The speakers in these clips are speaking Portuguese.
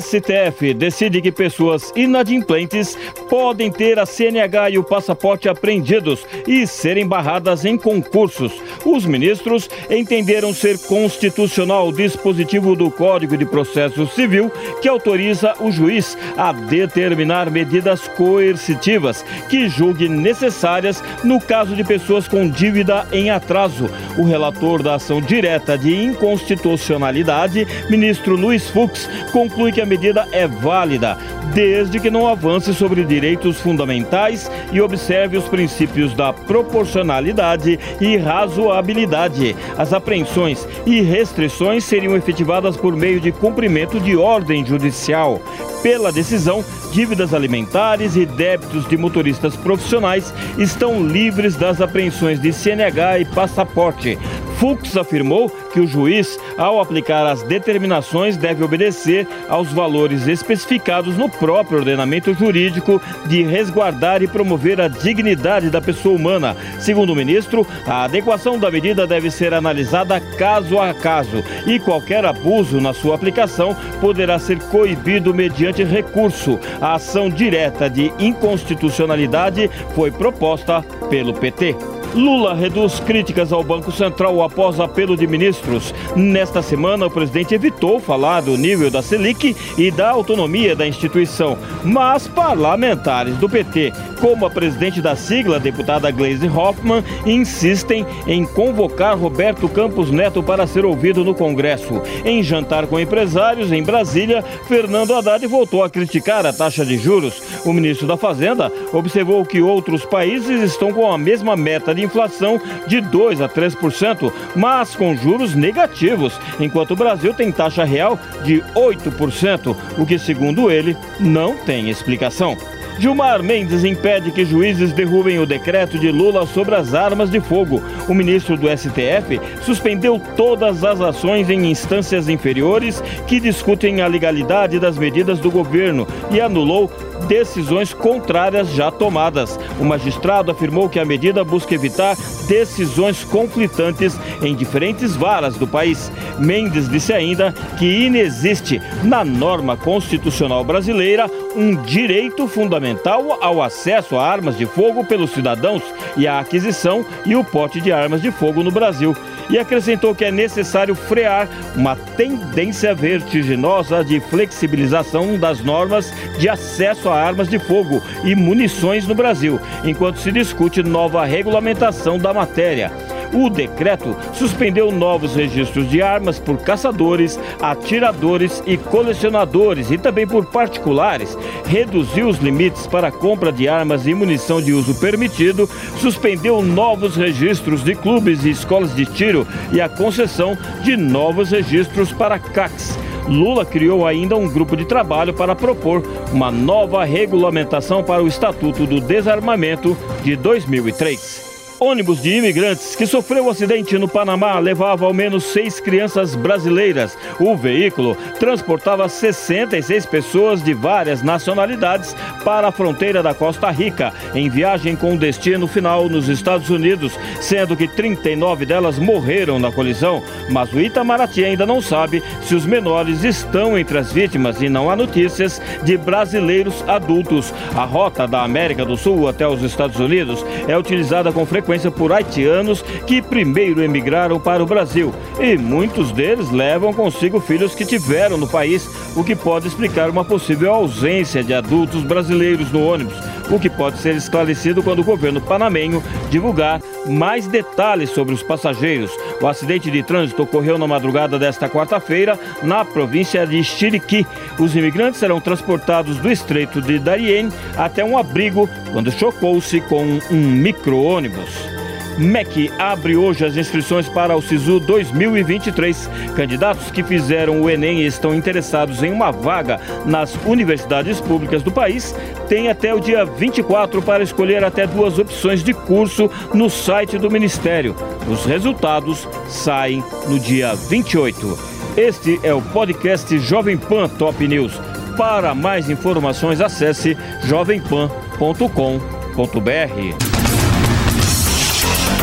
STF decide que pessoas inadimplentes podem ter a CNH e o passaporte apreendidos e serem barradas em concursos. Os ministros entenderam ser constitucional o dispositivo do Código de Processo Civil que autoriza o juiz a determinar medidas coercitivas que julgue necessárias no caso de pessoas com dívida em atraso. O relator da ação direta de inconstitucionalidade, ministro Luiz Fux, conclui que a medida é válida, desde que não avance sobre direitos fundamentais e observe os princípios da proporcionalidade e razoabilidade. As apreensões e restrições seriam efetivadas por meio de cumprimento de ordem judicial. Pela decisão, dívidas alimentares e débitos de motoristas profissionais estão livres das apreensões de CNH e passaporte. Fux afirmou que o juiz, ao aplicar as determinações, deve obedecer aos valores especificados no próprio ordenamento jurídico de resguardar e promover a dignidade da pessoa humana. Segundo o ministro, a adequação da medida deve ser analisada caso a caso e qualquer abuso na sua aplicação poderá ser coibido mediante recurso. A ação direta de inconstitucionalidade foi proposta pelo PT. Lula reduz críticas ao Banco Central após apelo de ministros. Nesta semana, o presidente evitou falar do nível da Selic e da autonomia da instituição, mas parlamentares do PT, como a presidente da sigla, deputada Gleisi Hoffmann, insistem em convocar Roberto Campos Neto para ser ouvido no Congresso. Em jantar com empresários em Brasília, Fernando Haddad voltou a criticar a taxa de juros. O ministro da Fazenda observou que outros países estão com a mesma meta de inflação de 2 a 3%, mas com juros negativos, enquanto o Brasil tem taxa real de 8%, o que, segundo ele, não tem explicação. Gilmar Mendes impede que juízes derrubem o decreto de Lula sobre as armas de fogo. O ministro do STF suspendeu todas as ações em instâncias inferiores que discutem a legalidade das medidas do governo e anulou decisões contrárias já tomadas. O magistrado afirmou que a medida busca evitar decisões conflitantes em diferentes varas do país. Mendes disse ainda que inexiste na norma constitucional brasileira um direito fundamental ao acesso a armas de fogo pelos cidadãos e à aquisição e o porte de armas de fogo no Brasil e acrescentou que é necessário frear uma tendência vertiginosa de flexibilização das normas de acesso a armas de fogo e munições no Brasil, enquanto se discute nova regulamentação da matéria. O decreto suspendeu novos registros de armas por caçadores, atiradores e colecionadores e também por particulares, reduziu os limites para a compra de armas e munição de uso permitido, suspendeu novos registros de clubes e escolas de tiro e a concessão de novos registros para CACs. Lula criou ainda um grupo de trabalho para propor uma nova regulamentação para o Estatuto do Desarmamento de 2003. Ônibus de imigrantes que sofreu um acidente no Panamá levava ao menos seis crianças brasileiras. O veículo transportava 66 pessoas de várias nacionalidades para a fronteira da Costa Rica, em viagem com destino final nos Estados Unidos, sendo que 39 delas morreram na colisão. Mas o Itamaraty ainda não sabe se os menores estão entre as vítimas e não há notícias de brasileiros adultos. A rota da América do Sul até os Estados Unidos é utilizada com frequência frequência por haitianos que primeiro emigraram para o Brasil e muitos deles levam consigo filhos que tiveram no país, o que pode explicar uma possível ausência de adultos brasileiros no ônibus. O que pode ser esclarecido quando o governo panamenho divulgar mais detalhes sobre os passageiros. O acidente de trânsito ocorreu na madrugada desta quarta-feira na província de Chiriquí. Os imigrantes serão transportados do estreito de Darien até um abrigo quando chocou-se com um micro-ônibus. MEC abre hoje as inscrições para o SISU 2023. Candidatos que fizeram o Enem e estão interessados em uma vaga nas universidades públicas do país têm até o dia 24 para escolher até duas opções de curso no site do Ministério. Os resultados saem no dia 28. Este é o podcast Jovem Pan Top News. Para mais informações, acesse jovempan.com.br.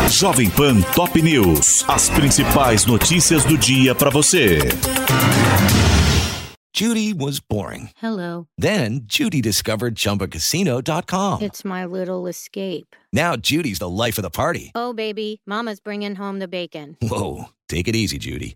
Jovem Pan Top News. As principais notícias do dia para você. Judy was boring. Hello. Then Judy discovered chumbacasino.com. It's my little escape. Now Judy's the life of the party. Oh, baby, Mama's bringing home the bacon. Whoa. Take it easy, Judy.